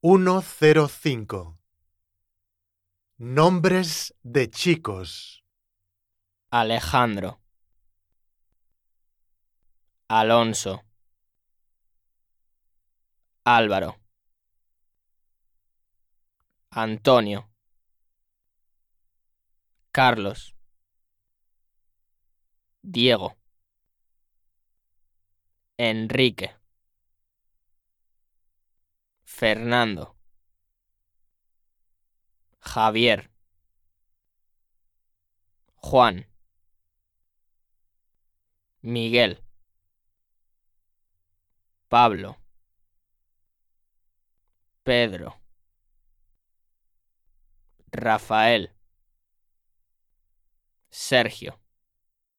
105. Nombres de chicos. Alejandro, Alonso, Álvaro, Antonio, Carlos, Diego, Enrique, Fernando, Javier, Juan, Miguel, Pablo, Pedro, Rafael, Sergio,